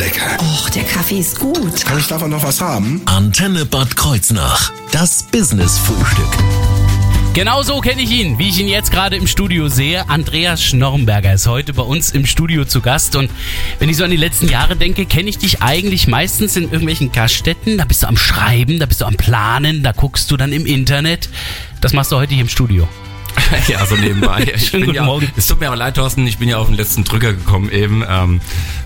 lecker. Och, der Kaffee ist gut. Kann ich davon noch was haben? Antenne Bad Kreuznach. Das Business-Frühstück. Genau so kenne ich ihn, wie ich ihn jetzt gerade im Studio sehe. Andreas Schnorrenberger ist heute bei uns im Studio zu Gast. Und wenn ich so an die letzten Jahre denke, kenne ich dich eigentlich meistens in irgendwelchen Gaststätten. Da bist du am Schreiben, da bist du am Planen, da guckst du dann im Internet. Das machst du heute hier im Studio. Ja, so nebenbei. Ich Schönen bin guten ja, Morgen. Es tut mir aber leid, Thorsten, ich bin ja auf den letzten Drücker gekommen eben. Ähm,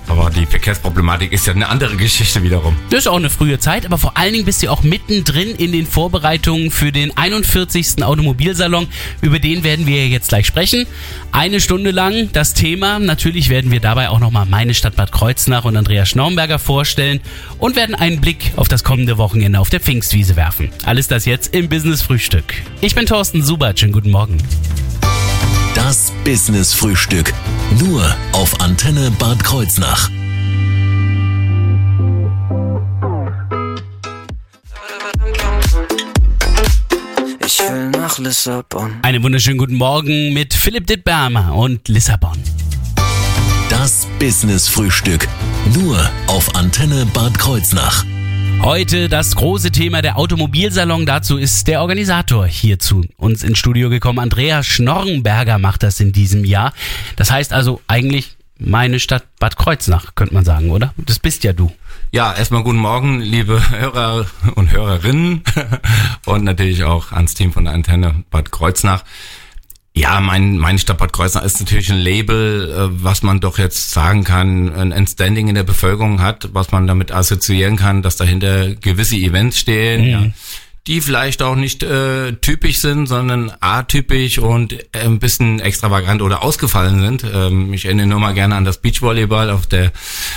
aber die Verkehrsproblematik ist ja eine andere Geschichte wiederum. Das ist auch eine frühe Zeit, aber vor allen Dingen bist du auch mittendrin in den Vorbereitungen für den 41. Automobilsalon. Über den werden wir jetzt gleich sprechen. Eine Stunde lang das Thema. Natürlich werden wir dabei auch nochmal meine Stadt Bad Kreuznach und Andreas Schnaumberger vorstellen und werden einen Blick auf das kommende Wochenende auf der Pfingstwiese werfen. Alles das jetzt im Business Frühstück. Ich bin Thorsten Subert. Schönen guten Morgen. Das Business-Frühstück. Nur auf Antenne Bad Kreuznach. Ich will nach Lissabon. Einen wunderschönen guten Morgen mit Philipp Dittbermer und Lissabon. Das Business-Frühstück. Nur auf Antenne Bad Kreuznach. Heute das große Thema der Automobilsalon. Dazu ist der Organisator hier zu uns ins Studio gekommen. Andreas Schnorrenberger macht das in diesem Jahr. Das heißt also eigentlich meine Stadt Bad Kreuznach, könnte man sagen, oder? Das bist ja du. Ja, erstmal guten Morgen, liebe Hörer und Hörerinnen und natürlich auch ans Team von der Antenne Bad Kreuznach. Ja, mein, meine Stadt Bad Kreuznach ist natürlich ein Label, äh, was man doch jetzt sagen kann, ein Standing in der Bevölkerung hat, was man damit assoziieren kann, dass dahinter gewisse Events stehen, ja, die vielleicht auch nicht äh, typisch sind, sondern atypisch und äh, ein bisschen extravagant oder ausgefallen sind. Ähm, ich erinnere nur mal gerne an das Beachvolleyball auf der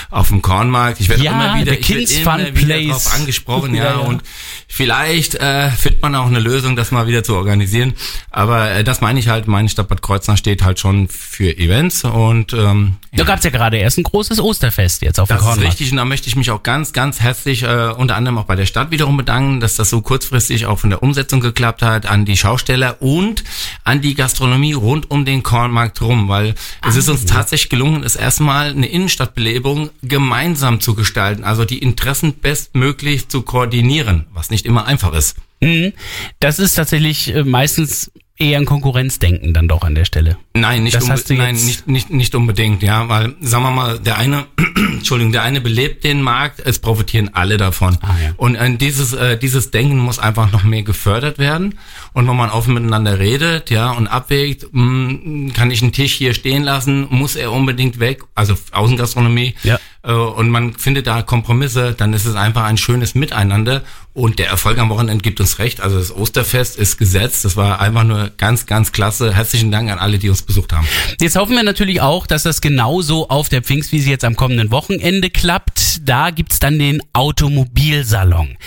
auf dem Kornmarkt. Ich werde Ja, immer wieder, der ich werd Kings immer Fun wieder Place. drauf angesprochen, ja, Ja, ja. und vielleicht äh, findet man auch eine Lösung, das mal wieder zu organisieren. Aber äh, das meine ich halt, meine Stadt Bad Kreuznach steht halt schon für Events und ähm, Da gab's ja gerade erst ein großes Osterfest jetzt auf dem das ist Kornmarkt. richtig und da möchte ich mich auch ganz, ganz herzlich äh, unter anderem auch bei der Stadt wiederum bedanken, dass das so kurzfristig auch von der Umsetzung geklappt hat, an die Schausteller und an die Gastronomie rund um den Kornmarkt rum, weil es ist uns tatsächlich gelungen, es erstmal eine Innenstadtbelebung gemeinsam zu gestalten, also die Interessen bestmöglich zu koordinieren, was nicht immer einfach ist. Mhm. Das ist tatsächlich äh, meistens eher ein Konkurrenzdenken dann doch an der Stelle. Nein, nicht, nein nicht, nicht, nicht unbedingt, ja, weil, sagen wir mal, der eine, Entschuldigung, der eine belebt den Markt, es profitieren alle davon. Ah, ja. Und äh, dieses, äh, dieses Denken muss einfach noch mehr gefördert werden. Und wenn man offen miteinander redet, ja, und abwägt, mh, kann ich einen Tisch hier stehen lassen, muss er unbedingt weg, also Außengastronomie, Ja. Äh, und man findet da Kompromisse, dann ist es einfach ein schönes Miteinander. Und der Erfolg am Wochenende gibt uns recht. Also das Osterfest ist gesetzt. Das war einfach nur ganz, ganz klasse. Herzlichen Dank an alle, die uns besucht haben. Jetzt hoffen wir natürlich auch, dass das genauso auf der Pfingstwiese jetzt am kommenden Wochenende klappt. Da gibt's dann den Automobilsalon.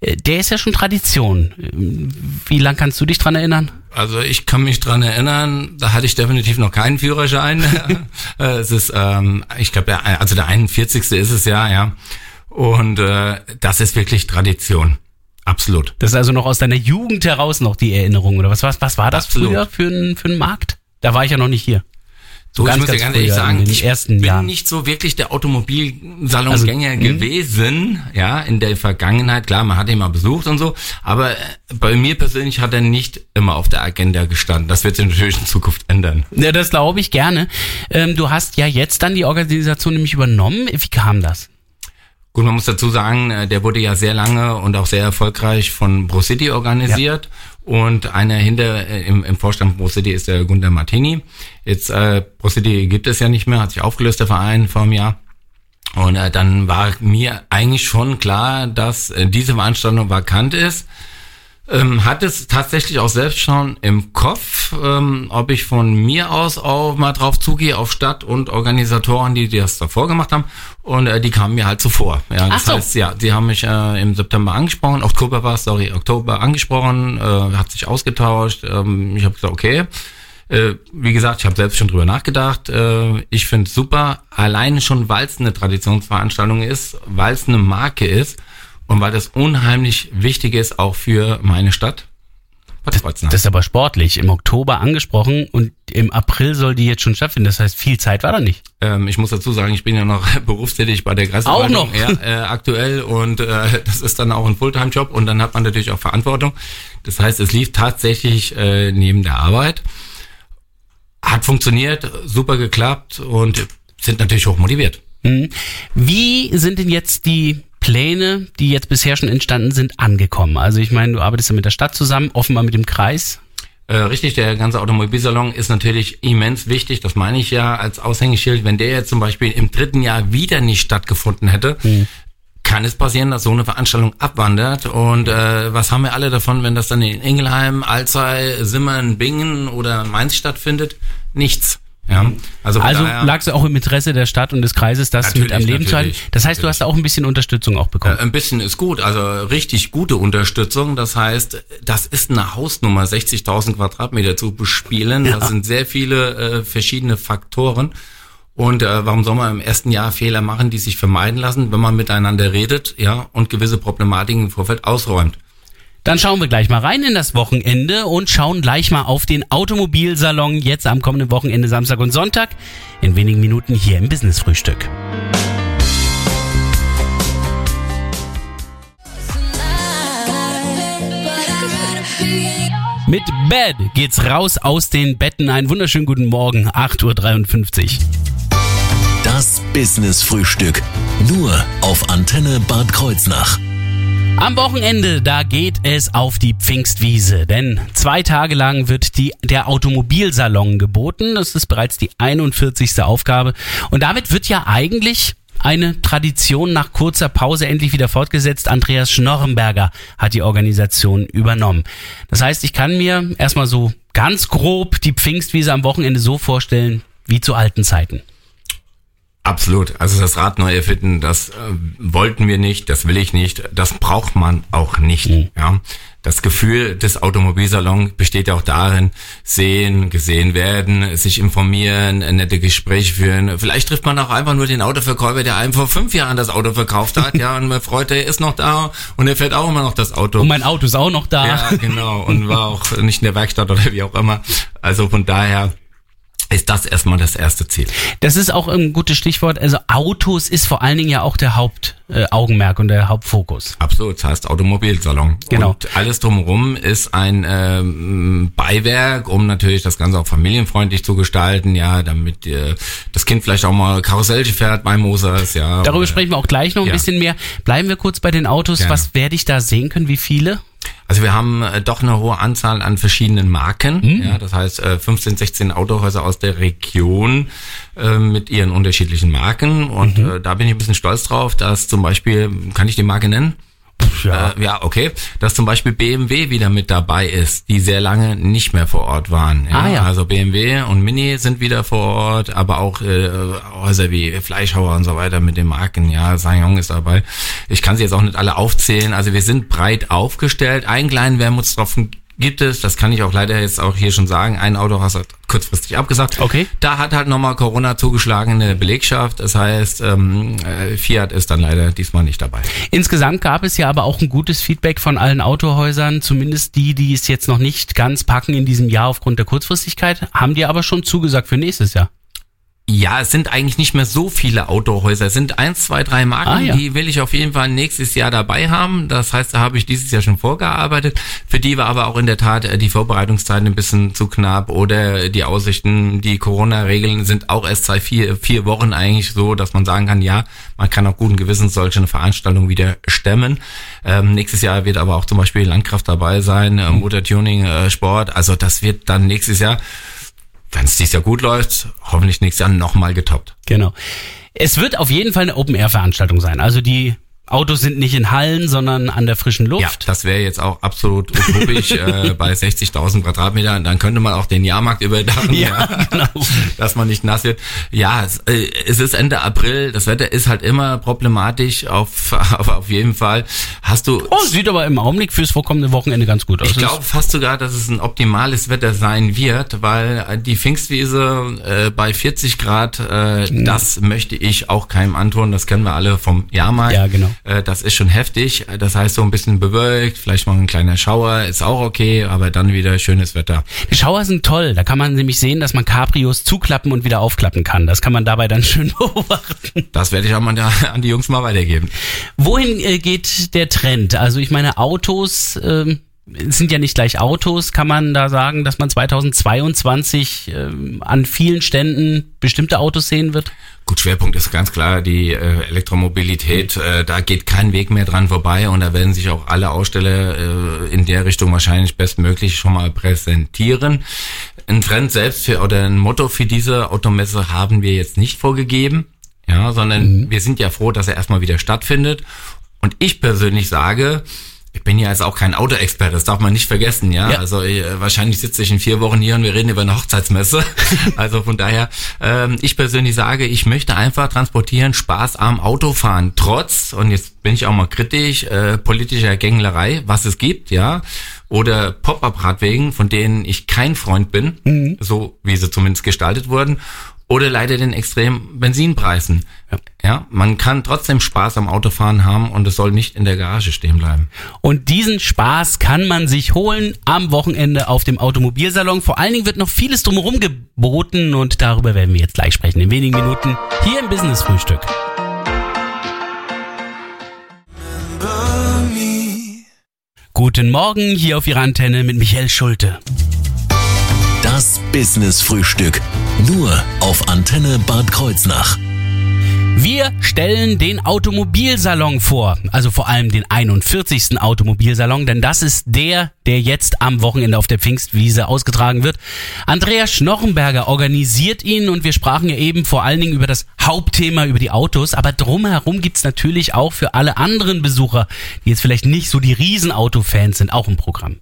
Äh, Der ist ja schon Tradition. Ähm, Wie lang kannst du dich dran erinnern? Also ich kann mich dran erinnern, da hatte ich definitiv noch keinen Führerschein. Äh, es ist, ähm, ich glaube, der, also der 41. ist es ja, ja. Und äh, das ist wirklich Tradition. Absolut. Das ist also noch aus deiner Jugend heraus noch die Erinnerung oder was, was, was war das Absolut. früher für ein, für ein Markt? Da war ich ja noch nicht hier. So, ganz, ich muss ja ganz ehrlich sagen, ich bin Jahren. nicht so wirklich der Automobilsalongänger Also, mh. gewesen, ja, in der Vergangenheit. Klar, man hat ihn mal besucht und so, aber äh, bei mir persönlich hat er nicht immer auf der Agenda gestanden. Das wird sich natürlich in Zukunft ändern. Ja, das glaube ich gerne. Ähm, du hast ja jetzt dann die Organisation nämlich übernommen. Wie kam das? Gut, man muss dazu sagen, äh, der wurde ja sehr lange und auch sehr erfolgreich von ProCity organisiert. Und einer hinter äh, im, im Vorstand von ProCity ist der Gunter Martini. Jetzt äh, ProCity gibt es ja nicht mehr, hat sich aufgelöst, der Verein vor einem Jahr. Und äh, dann war mir eigentlich schon klar, dass äh, diese Veranstaltung vakant ist. Ähm, hatte es tatsächlich auch selbst schon im Kopf, ähm, ob ich von mir aus auch mal drauf zugehe auf Stadt und Organisatoren, die das davor gemacht haben. Und äh, die kamen mir halt zuvor. Ja, das so. heißt, ja, die haben mich äh, im September angesprochen, Oktober war es, sorry, Oktober angesprochen, äh, hat sich ausgetauscht. Ähm, ich habe gesagt, okay. Äh, wie gesagt, ich habe selbst schon drüber nachgedacht. Äh, ich finde es super, alleine schon, weil es eine Traditionsveranstaltung ist, weil es eine Marke ist und weil das unheimlich wichtig ist auch für meine Stadt. Kreuznach. Das ist aber sportlich. Im Oktober angesprochen und im April soll die jetzt schon stattfinden. Das heißt, viel Zeit war da nicht. Ähm, ich muss dazu sagen, ich bin ja noch berufstätig bei der Kreisverwaltung. Auch noch? Ja, äh, aktuell und äh, das ist dann auch ein Fulltime-Job und dann hat man natürlich auch Verantwortung. Das heißt, es lief tatsächlich äh, neben der Arbeit. Hat funktioniert, super geklappt und sind natürlich hoch motiviert. Mhm. Wie sind denn jetzt die Pläne, die jetzt bisher schon entstanden sind, angekommen? Also ich meine, du arbeitest ja mit der Stadt zusammen, offenbar mit dem Kreis. Äh, richtig, der ganze Automobilsalon ist natürlich immens wichtig. Das meine ich ja als Aushängeschild. Wenn der jetzt zum Beispiel im dritten Jahr wieder nicht stattgefunden hätte, Mhm. kann es passieren, dass so eine Veranstaltung abwandert. Und äh, was haben wir alle davon, wenn das dann in Ingelheim, Alzey, Simmern, Bingen oder Mainz stattfindet? Nichts. Ja, also, Also lag es auch im Interesse der Stadt und des Kreises, das mit Natürlich, am Leben zu halten. natürlich, Das heißt, du hast auch ein bisschen Unterstützung auch bekommen. Äh, Ein bisschen ist gut, also richtig gute Unterstützung. Das heißt, das ist eine Hausnummer, 60.000 Quadratmeter zu bespielen. Das sind sehr viele äh, verschiedene Faktoren. Und äh, warum soll man im ersten Jahr Fehler machen, die sich vermeiden lassen, wenn man miteinander redet, ja, und gewisse Problematiken im Vorfeld ausräumt? Dann schauen wir gleich mal rein in das Wochenende und schauen gleich mal auf den Automobilsalon jetzt am kommenden Wochenende Samstag und Sonntag in wenigen Minuten hier im Business Frühstück. Mit Bad geht's raus aus den Betten. Einen wunderschönen guten Morgen, 8.53 Uhr. Das Business Frühstück. Nur auf Antenne Bad Kreuznach. Am Wochenende, da geht es auf die Pfingstwiese, denn zwei Tage lang wird die, der Automobilsalon geboten. Das ist bereits die 41. Aufgabe. Und damit wird ja eigentlich eine Tradition nach kurzer Pause endlich wieder fortgesetzt. Andreas Schnorrenberger hat die Organisation übernommen. Das heißt, ich kann mir erstmal so ganz grob die Pfingstwiese am Wochenende so vorstellen wie zu alten Zeiten. Absolut. Also das Rad neu erfinden, das äh, wollten wir nicht, das will ich nicht, das braucht man auch nicht. Ja. Das Gefühl des Automobilsalons besteht ja auch darin, sehen, gesehen werden, sich informieren, nette Gespräche führen. Vielleicht trifft man auch einfach nur den Autoverkäufer, der einem vor fünf Jahren das Auto verkauft hat, ja, und man freut, er ist noch da und er fährt auch immer noch das Auto. Und mein Auto ist auch noch da. Ja, genau. Und war auch nicht in der Werkstatt oder wie auch immer. Also von daher ist das erstmal das erste Ziel. Das ist auch ein gutes Stichwort. Also Autos ist vor allen Dingen ja auch der Hauptaugenmerk äh, und der Hauptfokus. Absolut, das heißt Automobilsalon. Genau. Und alles drumherum ist ein ähm, Beiwerk, um natürlich das Ganze auch familienfreundlich zu gestalten, ja, damit äh, das Kind vielleicht auch mal Karussell fährt bei Mosers, ja. Darüber oder- sprechen wir auch gleich noch ein ja. bisschen mehr. Bleiben wir kurz bei den Autos. Gerne. Was werde ich da sehen können? Wie viele? Also wir haben äh, doch eine hohe Anzahl an verschiedenen Marken. Hm. Ja, das heißt äh, 15, 16 Autohäuser aus der Region äh, mit ihren unterschiedlichen Marken. Und Mhm. äh, da bin ich ein bisschen stolz drauf, dass zum Beispiel, kann ich die Marke nennen? Ja. Äh, ja, okay. Dass zum Beispiel BMW wieder mit dabei ist, die sehr lange nicht mehr vor Ort waren. Ah, ja. Also BMW und Mini sind wieder vor Ort, aber auch äh, Häuser wie Fleischhauer und so weiter mit den Marken. Ja, Sanyong ist dabei. Ich kann sie jetzt auch nicht alle aufzählen. Also wir sind breit aufgestellt. Einen kleinen Wermutstropfen gibt es, das kann ich auch leider jetzt auch hier schon sagen. Ein Autohaus hat kurzfristig abgesagt. Okay. Da hat halt nochmal Corona zugeschlagen in der Belegschaft. Das heißt, ähm, äh, Fiat ist dann leider diesmal nicht dabei. Insgesamt gab es ja aber auch ein gutes Feedback von allen Autohäusern, zumindest die, die es jetzt noch nicht ganz packen in diesem Jahr aufgrund der Kurzfristigkeit, haben die aber schon zugesagt für nächstes Jahr. Ja, es sind eigentlich nicht mehr so viele Autohäuser. Es sind eins, zwei, drei Marken, Ah, ja. die will ich auf jeden Fall nächstes Jahr dabei haben. Das heißt, da habe ich dieses Jahr schon vorgearbeitet. Für die war aber auch in der Tat äh, die Vorbereitungszeit ein bisschen zu knapp oder die Aussichten, die Corona-Regeln sind auch erst seit vier, vier Wochen eigentlich so, dass man sagen kann, ja, man kann auch guten Gewissens solche eine Veranstaltung wieder stemmen. Ähm, nächstes Jahr wird aber auch zum Beispiel Landkraft dabei sein, äh, Motortuning, äh, Sport. Also das wird dann nächstes Jahr wenn es dieses Jahr gut läuft, hoffentlich nächstes Jahr nochmal getoppt. Genau. Es wird auf jeden Fall eine Open-Air-Veranstaltung sein. Also die Autos sind nicht in Hallen, sondern an der frischen Ja, Luft. das wäre jetzt auch absolut utopisch äh, bei 60.000 Quadratmetern. Dann könnte man auch den Jahrmarkt überdachen, Ja, genau. dass man nicht nass wird. Ja, es, äh, es ist Ende April. Das Wetter ist halt immer problematisch. Auf, auf, auf jeden Fall. Hast du Oh, sieht aber im Augenblick fürs vorkommende Wochenende ganz gut aus. Ich glaube fast sogar, dass es ein optimales Wetter sein wird, weil äh, die Pfingstwiese äh, bei 40 Grad, äh, das möchte ich auch keinem antun. Das kennen wir alle vom Jahrmarkt. Ja, genau. Äh, das ist schon heftig. Das heißt, so ein bisschen bewölkt, vielleicht mal ein kleiner Schauer, ist auch okay, aber dann wieder schönes Wetter. Die Schauer sind toll. Da kann man nämlich sehen, dass man Cabrios zuklappen und wieder aufklappen kann. Das kann man dabei dann schön beobachten. Das werde ich auch mal da, an die Jungs mal weitergeben. Wohin äh, geht der Trend? Also ich meine, Autos ähm, sind ja nicht gleich Autos. Kann man da sagen, dass man 2022 ähm, an vielen Ständen bestimmte Autos sehen wird? Gut, Schwerpunkt ist ganz klar die äh, Elektromobilität. Äh, da geht kein Weg mehr dran vorbei und da werden sich auch alle Aussteller äh, in der Richtung wahrscheinlich bestmöglich schon mal präsentieren. Ein Trend selbst für, oder ein Motto für diese Automesse haben wir jetzt nicht vorgegeben. Ja, sondern mhm. wir sind ja froh, dass er erstmal wieder stattfindet. Und ich persönlich sage, ich bin ja jetzt auch kein Autoexperte, das darf man nicht vergessen, ja. ja. Also äh, wahrscheinlich sitze ich in vier Wochen hier und wir reden über eine Hochzeitsmesse. also von daher, ähm, ich persönlich sage, ich möchte einfach transportieren, Spaß am Autofahren, trotz, und jetzt bin ich auch mal kritisch, äh, politischer Gänglerei, was es gibt, ja. Oder Pop-up-Radwegen, von denen ich kein Freund bin, mhm. so wie sie zumindest gestaltet wurden oder leider den extremen Benzinpreisen. Ja. ja. man kann trotzdem Spaß am Autofahren haben und es soll nicht in der Garage stehen bleiben. Und diesen Spaß kann man sich holen am Wochenende auf dem Automobilsalon. Vor allen Dingen wird noch vieles drumherum geboten und darüber werden wir jetzt gleich sprechen in wenigen Minuten hier im Business Frühstück. Guten Morgen hier auf Ihrer Antenne mit Michael Schulte. Das Business Frühstück. Nur auf Antenne Bad Kreuznach. Wir stellen den Automobilsalon vor, also vor allem den 41. Automobilsalon, denn das ist der, der jetzt am Wochenende auf der Pfingstwiese ausgetragen wird. Andreas Schnochenberger organisiert ihn und wir sprachen ja eben vor allen Dingen über das Hauptthema, über die Autos, aber drumherum gibt's natürlich auch für alle anderen Besucher, die jetzt vielleicht nicht so die Riesenautofans sind, auch ein Programm.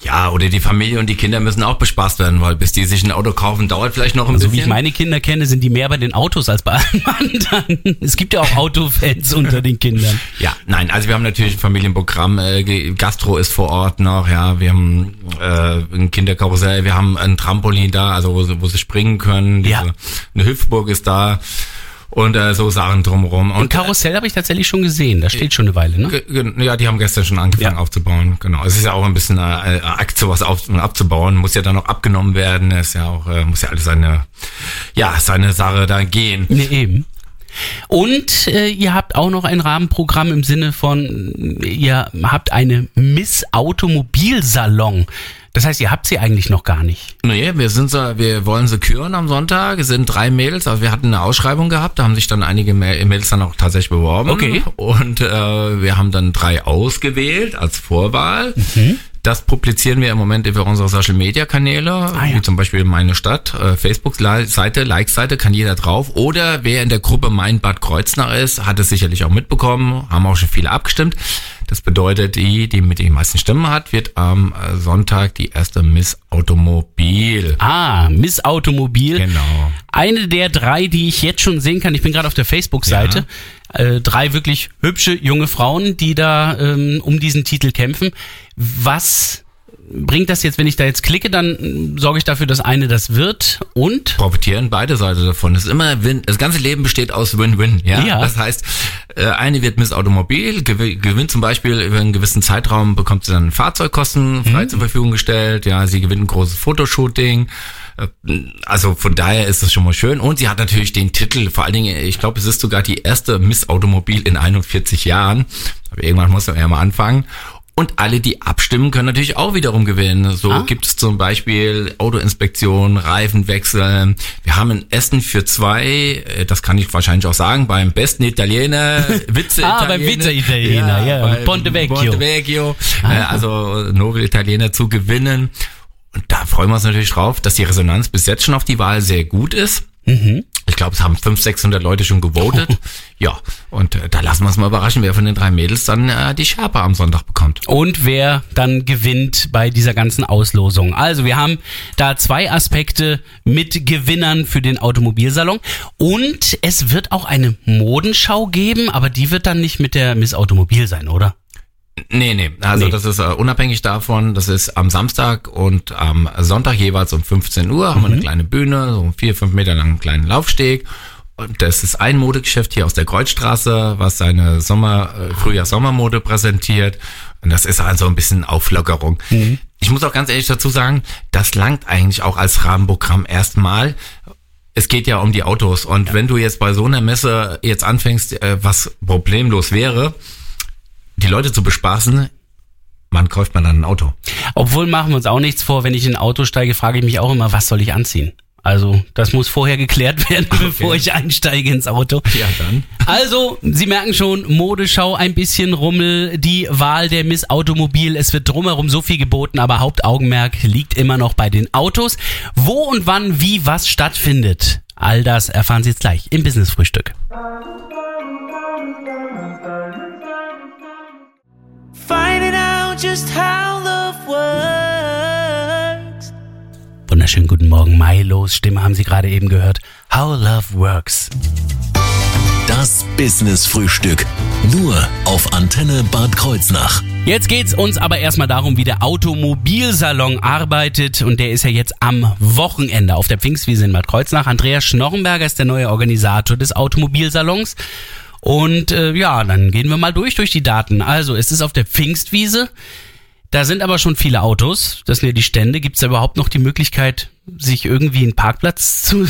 Ja, oder die Familie und die Kinder müssen auch bespaßt werden, weil bis die sich ein Auto kaufen, dauert vielleicht noch ein also, bisschen. So wie ich meine Kinder kenne, sind die mehr bei den Autos als bei allen anderen. Es gibt ja auch Autofans unter den Kindern. Ja, nein, also wir haben natürlich ein Familienprogramm, äh, Gastro ist vor Ort noch, ja, wir haben äh, ein Kinderkarussell, wir haben ein Trampolin da, also wo sie, wo sie springen können, ja. eine Hüpfburg ist da und äh, so Sachen drumherum. Und, und Karussell habe ich tatsächlich schon gesehen, da steht schon eine Weile, ne? Ja, die haben gestern schon angefangen ja. aufzubauen, genau. Es ist ja auch ein bisschen äh, äh, Akt, sowas auf, abzubauen, muss ja dann noch abgenommen werden, ist ja auch, äh, muss ja alles seine, ja, seine Sache da gehen. Nee, eben. Und äh, ihr habt auch noch ein Rahmenprogramm im Sinne von, ihr habt eine Miss Automobilsalon. Das heißt, ihr habt sie eigentlich noch gar nicht. Nee, wir sind so, wir wollen sie küren am Sonntag. Es sind drei Mädels, also wir hatten eine Ausschreibung gehabt, da haben sich dann einige Mädels dann auch tatsächlich beworben. Okay. Und äh, wir haben dann drei ausgewählt als Vorwahl. Mhm. Das publizieren wir im Moment über unsere Social Media Kanäle, ah, ja. wie zum Beispiel meine Stadt, äh, Facebook-Seite, Like-Seite, kann jeder drauf. Oder wer in der Gruppe Mein Bad Kreuznach ist, hat es sicherlich auch mitbekommen, haben auch schon viele abgestimmt. Das bedeutet, die, die mit den meisten Stimmen hat, wird am äh, Sonntag die erste Miss Automobil. Ah, Miss Automobil. Genau. Eine der drei, die ich jetzt schon sehen kann. Ich bin gerade auf der Facebook-Seite. Ja. Äh, drei wirklich hübsche junge Frauen, die da ähm, um diesen Titel kämpfen. Was bringt das jetzt, wenn ich da jetzt klicke, dann sorge ich dafür, dass eine das wird und profitieren beide Seiten davon. Es ist immer Win. Das ganze Leben besteht aus Win-Win. Ja? ja. Das heißt, äh, eine wird Miss Automobil, gewinnt zum Beispiel über einen gewissen Zeitraum, bekommt sie dann Fahrzeugkosten frei mhm. zur Verfügung gestellt. Ja, sie gewinnt ein großes Fotoshooting. Äh, also von daher ist das schon mal schön. Und sie hat natürlich den Titel, vor allen Dingen, ich glaube, es ist sogar die erste Miss Automobil in 41 Jahren. Aber irgendwann muss man ja mal anfangen. Und alle, die abstimmen, können natürlich auch wiederum gewinnen. So ah. gibt es zum Beispiel Autoinspektion, Reifenwechsel. Wir haben ein Essen für zwei, äh, das kann ich wahrscheinlich auch sagen, beim besten Italiener, Witze Italiener. ah, beim Witze Italiener, ja, ja. Ponte Vecchio. Ponte Vecchio, ah. Äh, also Nobel Italiener zu gewinnen. Und da freuen wir uns natürlich drauf, dass die Resonanz bis jetzt schon auf die Wahl sehr gut ist. Mhm. Ich glaube, es haben 500, 600 Leute schon gewotet. Ja, und äh, da lassen wir uns mal überraschen, wer von den drei Mädels dann äh, die Schärpe am Sonntag bekommt. Und wer dann gewinnt bei dieser ganzen Auslosung. Also wir haben da zwei Aspekte mit Gewinnern für den Automobilsalon. Und es wird auch eine Modenschau geben, aber die wird dann nicht mit der Miss Automobil sein, oder? Nee, nee. Also nee. das ist uh, unabhängig davon. Das ist am Samstag und am Sonntag jeweils um 15 Uhr haben wir eine mhm. kleine Bühne, so vier, fünf Meter langen kleinen Laufsteg. Das ist ein Modegeschäft hier aus der Kreuzstraße, was seine Sommer, äh, Frühjahr-Sommermode präsentiert. Und das ist also ein bisschen Auflockerung. Ich muss auch ganz ehrlich dazu sagen, das langt eigentlich auch als Rahmenprogramm erstmal. Es geht ja um die Autos. Und wenn du jetzt bei so einer Messe jetzt anfängst, äh, was problemlos wäre, die Leute zu bespaßen, wann kauft man dann ein Auto? Obwohl machen wir uns auch nichts vor, wenn ich in ein Auto steige, frage ich mich auch immer, was soll ich anziehen? Also, das muss vorher geklärt werden, bevor ich einsteige ins Auto. Ja, dann. Also, Sie merken schon, Modeschau, ein bisschen Rummel, die Wahl der Miss Automobil. Es wird drumherum so viel geboten, aber Hauptaugenmerk liegt immer noch bei den Autos. Wo und wann, wie, was stattfindet, all das erfahren Sie jetzt gleich im Business-Frühstück. Finding out just how love works. Wunderschönen guten Morgen, Milos Stimme haben Sie gerade eben gehört. How Love Works. Das Business Frühstück. Nur auf Antenne Bad Kreuznach. Jetzt geht's uns aber erstmal darum, wie der Automobilsalon arbeitet und der ist ja jetzt am Wochenende auf der Pfingstwiese in Bad Kreuznach. Andreas Schnorrenberger ist der neue Organisator des Automobilsalons. Und äh, ja, dann gehen wir mal durch durch die Daten. Also, es ist auf der Pfingstwiese. Da sind aber schon viele Autos. Das sind ja die Stände. Gibt's da überhaupt noch die Möglichkeit, sich irgendwie einen Parkplatz zu,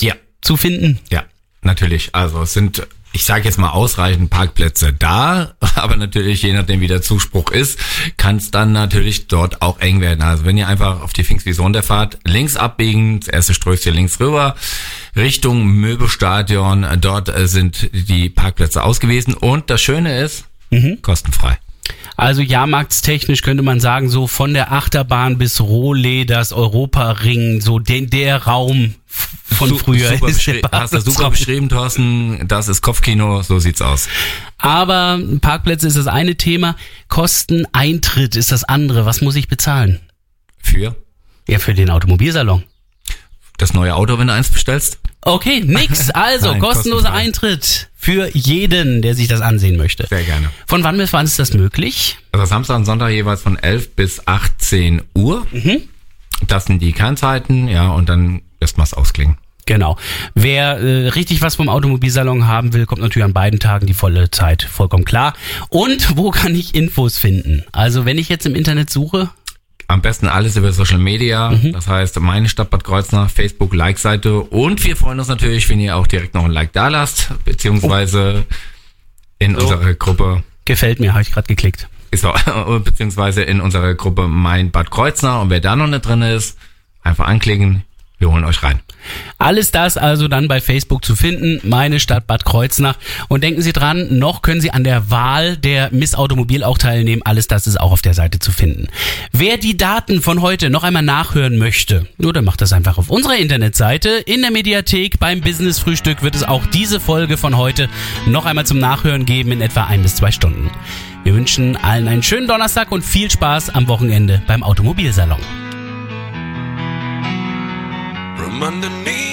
Ja. zu finden? Ja, natürlich. Also es sind, ich sage jetzt mal, ausreichend Parkplätze da, aber natürlich, je nachdem wie der Zuspruch ist, kann es dann natürlich dort auch eng werden. Also wenn ihr einfach auf die Pfingstwiese runterfahrt, links abbiegen, das erste Strößchen links rüber, Richtung Möbelstadion, dort äh, sind die Parkplätze ausgewiesen und das Schöne ist, kostenfrei. Also jahrmarktstechnisch könnte man sagen, so von der Achterbahn bis Rohle, das Europaring, so den, der Raum von Su- früher. Super ist der hast du super beschrieben, Thorsten. Das ist Kopfkino, so sieht's aus. Aber Parkplätze ist das eine Thema, Kosten, Eintritt ist das andere. Was muss ich bezahlen? Für Ja, für den Automobilsalon. Das neue Auto, wenn du eins bestellst. Okay, nix. Also Nein, kostenloser kostenfrei. Eintritt für jeden, der sich das ansehen möchte. Sehr gerne. Von wann bis wann ist das möglich? Also Samstag und Sonntag jeweils von 11 bis 18 Uhr. Das sind die Kernzeiten, ja, und dann es ausklingen. Genau. Wer äh, richtig was vom Automobilsalon haben will, kommt natürlich an beiden Tagen die volle Zeit, vollkommen klar. Und wo kann ich Infos finden? Also wenn ich jetzt im Internet suche, Am besten alles über Social Media, Mhm. das heißt meine Stadt Bad Kreuznach, Facebook, Like-Seite und wir freuen uns natürlich, wenn ihr auch direkt noch ein Like da lasst, beziehungsweise in unserer Gruppe, gefällt mir, habe ich gerade geklickt. so, beziehungsweise in unserer Gruppe Mein Bad Kreuznach und wer da noch nicht drin ist, einfach anklicken, wir holen euch rein. Alles das also dann bei Facebook zu finden, meine Stadt Bad Kreuznach. Und denken Sie dran, noch können Sie an der Wahl der Miss Automobil auch teilnehmen. Alles das ist auch auf der Seite zu finden. Wer die Daten von heute noch einmal nachhören möchte, nur dann macht das einfach auf unserer Internetseite. In der Mediathek beim Business Frühstück wird es auch diese Folge von heute noch einmal zum Nachhören geben in etwa ein bis zwei Stunden. Wir wünschen allen einen schönen Donnerstag und viel Spaß am Wochenende beim Automobilsalon. I'm underneath.